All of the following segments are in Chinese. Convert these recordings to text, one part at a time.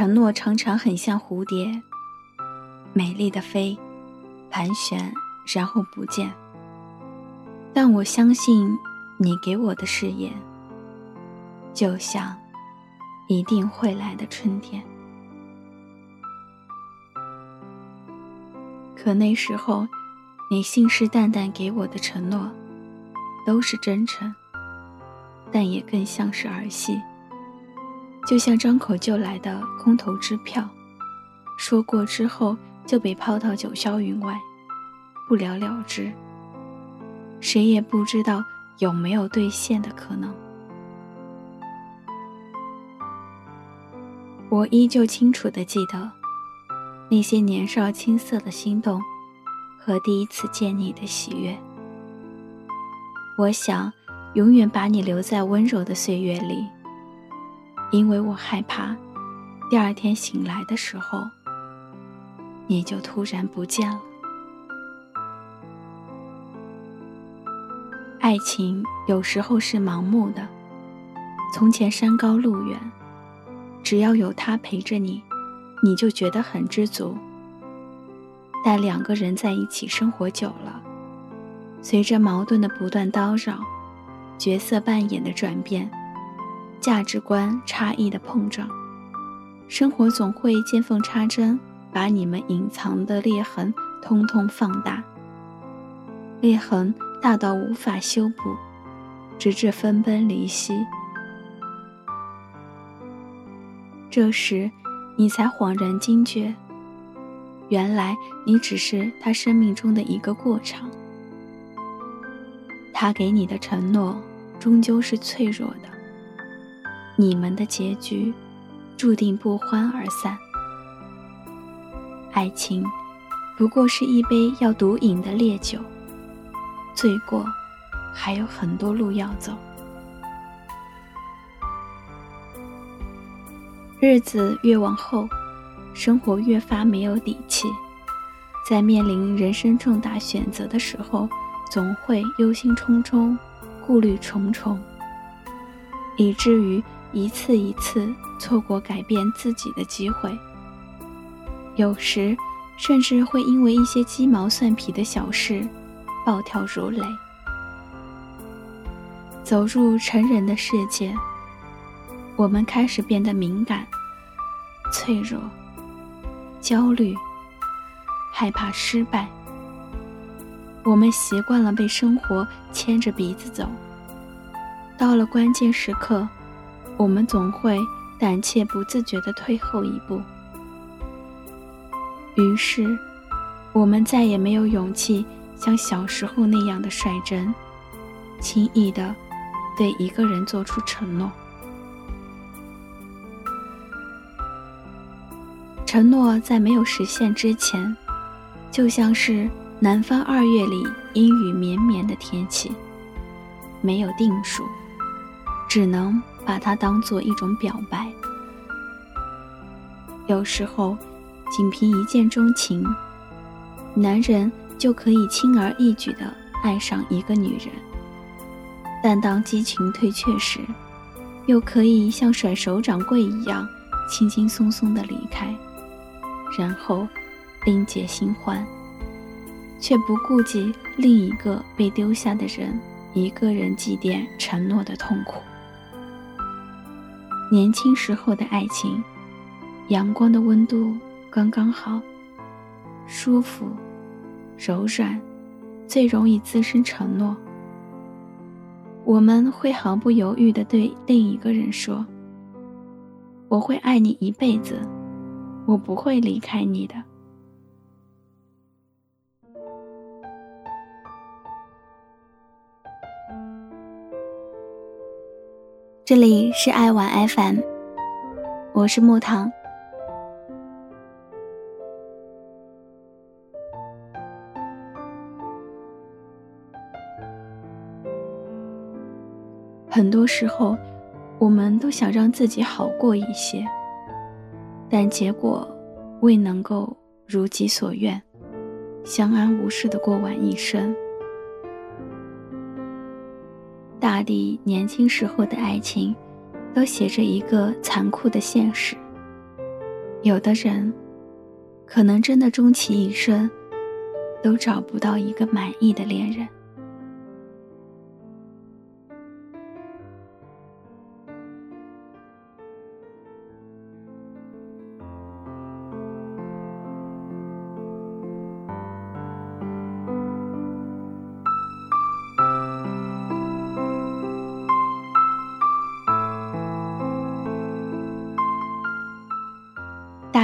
承诺常常很像蝴蝶，美丽的飞，盘旋，然后不见。但我相信你给我的誓言，就像一定会来的春天。可那时候，你信誓旦旦给我的承诺，都是真诚，但也更像是儿戏，就像张口就来的空头支票，说过之后就被抛到九霄云外，不了了之。谁也不知道有没有兑现的可能。我依旧清楚的记得，那些年少青涩的心动，和第一次见你的喜悦。我想，永远把你留在温柔的岁月里，因为我害怕，第二天醒来的时候，你就突然不见了。爱情有时候是盲目的。从前山高路远，只要有他陪着你，你就觉得很知足。但两个人在一起生活久了，随着矛盾的不断叨扰，角色扮演的转变，价值观差异的碰撞，生活总会见缝插针，把你们隐藏的裂痕通通放大。裂痕。大到无法修补，直至分崩离析。这时，你才恍然惊觉，原来你只是他生命中的一个过场。他给你的承诺终究是脆弱的，你们的结局注定不欢而散。爱情不过是一杯要毒饮的烈酒。醉过，还有很多路要走。日子越往后，生活越发没有底气。在面临人生重大选择的时候，总会忧心忡忡、顾虑重重，以至于一次一次错过改变自己的机会。有时，甚至会因为一些鸡毛蒜皮的小事。暴跳如雷。走入成人的世界，我们开始变得敏感、脆弱、焦虑、害怕失败。我们习惯了被生活牵着鼻子走，到了关键时刻，我们总会胆怯不自觉地退后一步。于是，我们再也没有勇气。像小时候那样的率真，轻易的对一个人做出承诺。承诺在没有实现之前，就像是南方二月里阴雨绵绵的天气，没有定数，只能把它当做一种表白。有时候，仅凭一见钟情，男人。就可以轻而易举的爱上一个女人，但当激情退却时，又可以像甩手掌柜一样轻轻松松的离开，然后另结新欢，却不顾及另一个被丢下的人一个人祭奠承诺的痛苦。年轻时候的爱情，阳光的温度刚刚好，舒服。柔软，最容易滋生承诺。我们会毫不犹豫地对另一个人说：“我会爱你一辈子，我不会离开你的。”这里是爱玩 FM，我是木糖。很多时候，我们都想让自己好过一些，但结果未能够如己所愿，相安无事的过完一生。大地年轻时候的爱情，都写着一个残酷的现实：有的人，可能真的终其一生，都找不到一个满意的恋人。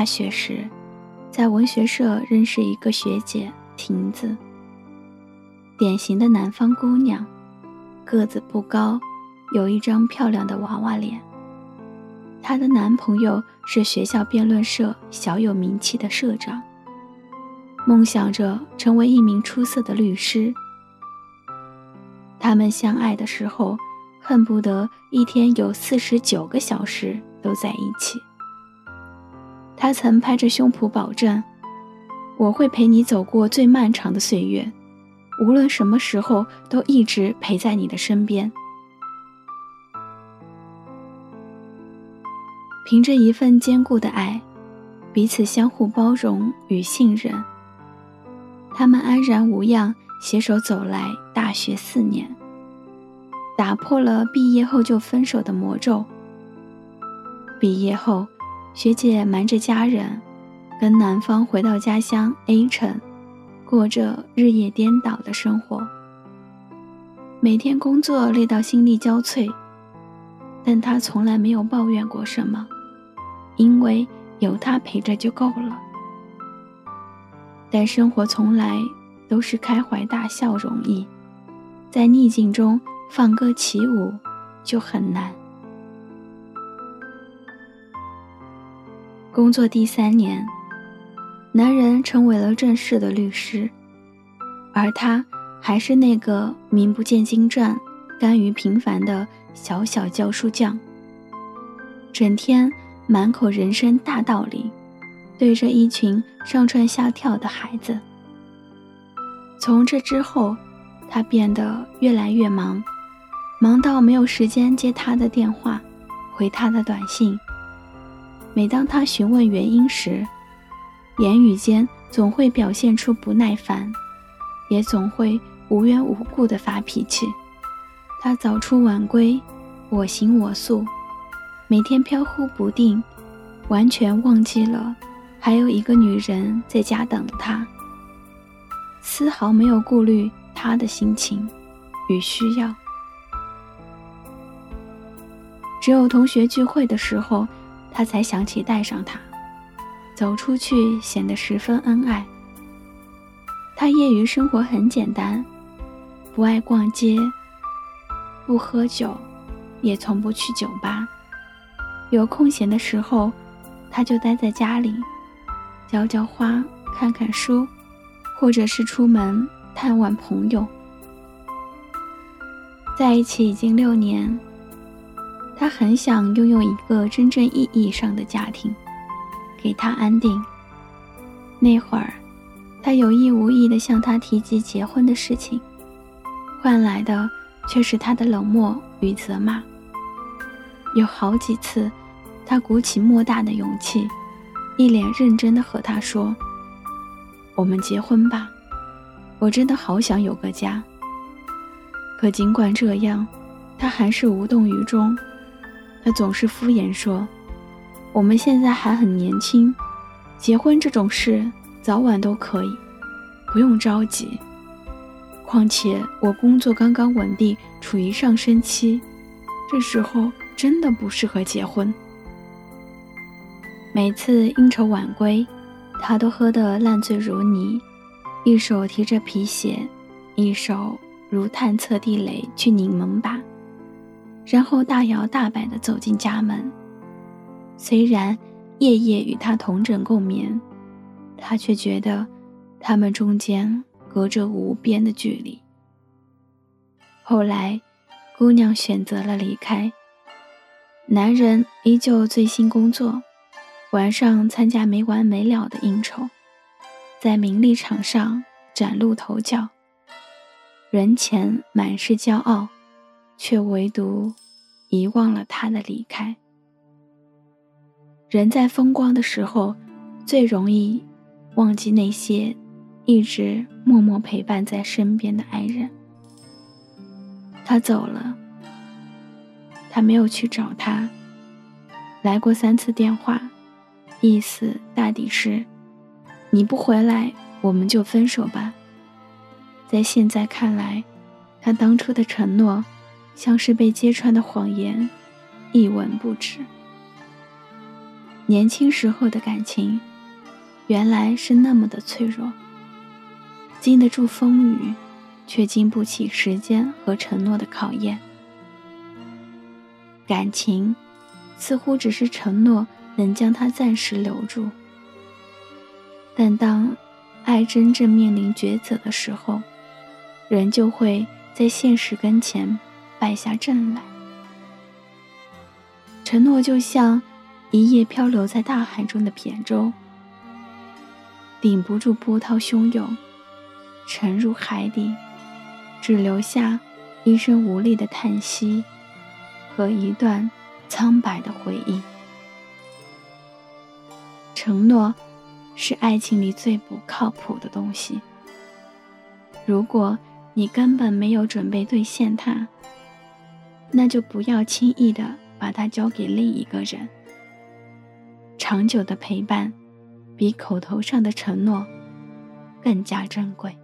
学时，在文学社认识一个学姐亭子。典型的南方姑娘，个子不高，有一张漂亮的娃娃脸。她的男朋友是学校辩论社小有名气的社长，梦想着成为一名出色的律师。他们相爱的时候，恨不得一天有四十九个小时都在一起。他曾拍着胸脯保证：“我会陪你走过最漫长的岁月，无论什么时候都一直陪在你的身边。”凭着一份坚固的爱，彼此相互包容与信任，他们安然无恙携手走来大学四年，打破了毕业后就分手的魔咒。毕业后。学姐瞒着家人，跟男方回到家乡 A 城，过着日夜颠倒的生活。每天工作累到心力交瘁，但她从来没有抱怨过什么，因为有他陪着就够了。但生活从来都是开怀大笑容易，在逆境中放歌起舞就很难。工作第三年，男人成为了正式的律师，而她还是那个名不见经传、甘于平凡的小小教书匠。整天满口人生大道理，对着一群上蹿下跳的孩子。从这之后，他变得越来越忙，忙到没有时间接他的电话，回他的短信。每当他询问原因时，言语间总会表现出不耐烦，也总会无缘无故的发脾气。他早出晚归，我行我素，每天飘忽不定，完全忘记了还有一个女人在家等他，丝毫没有顾虑他的心情与需要。只有同学聚会的时候。他才想起带上它，走出去显得十分恩爱。他业余生活很简单，不爱逛街，不喝酒，也从不去酒吧。有空闲的时候，他就待在家里，浇浇花，看看书，或者是出门探望朋友。在一起已经六年。他很想拥有一个真正意义上的家庭，给他安定。那会儿，他有意无意地向他提及结婚的事情，换来的却是他的冷漠与责骂。有好几次，他鼓起莫大的勇气，一脸认真地和他说：“我们结婚吧，我真的好想有个家。”可尽管这样，他还是无动于衷。他总是敷衍说：“我们现在还很年轻，结婚这种事早晚都可以，不用着急。况且我工作刚刚稳定，处于上升期，这时候真的不适合结婚。”每次应酬晚归，他都喝得烂醉如泥，一手提着皮鞋，一手如探测地雷去拧门把。然后大摇大摆地走进家门。虽然夜夜与他同枕共眠，他却觉得他们中间隔着无边的距离。后来，姑娘选择了离开，男人依旧醉心工作，晚上参加没完没了的应酬，在名利场上崭露头角，人前满是骄傲。却唯独遗忘了他的离开。人在风光的时候，最容易忘记那些一直默默陪伴在身边的爱人。他走了，他没有去找他，来过三次电话，意思大抵是：你不回来，我们就分手吧。在现在看来，他当初的承诺，像是被揭穿的谎言，一文不值。年轻时候的感情，原来是那么的脆弱，经得住风雨，却经不起时间和承诺的考验。感情，似乎只是承诺能将它暂时留住，但当爱真正面临抉择的时候，人就会在现实跟前败下阵来。承诺就像。一叶漂流在大海中的扁舟，顶不住波涛汹涌，沉入海底，只留下一声无力的叹息和一段苍白的回忆。承诺是爱情里最不靠谱的东西。如果你根本没有准备兑现它，那就不要轻易的把它交给另一个人。长久的陪伴，比口头上的承诺更加珍贵。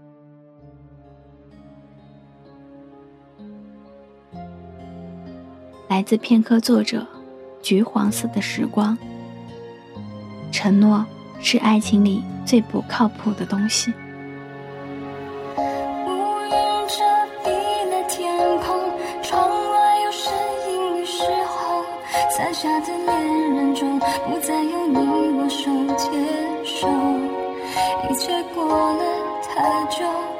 来自片刻作者：橘黄色的时光。承诺是爱情里最不靠谱的东西。伞下的恋人中，不再有你我手牵手，一切过了太久。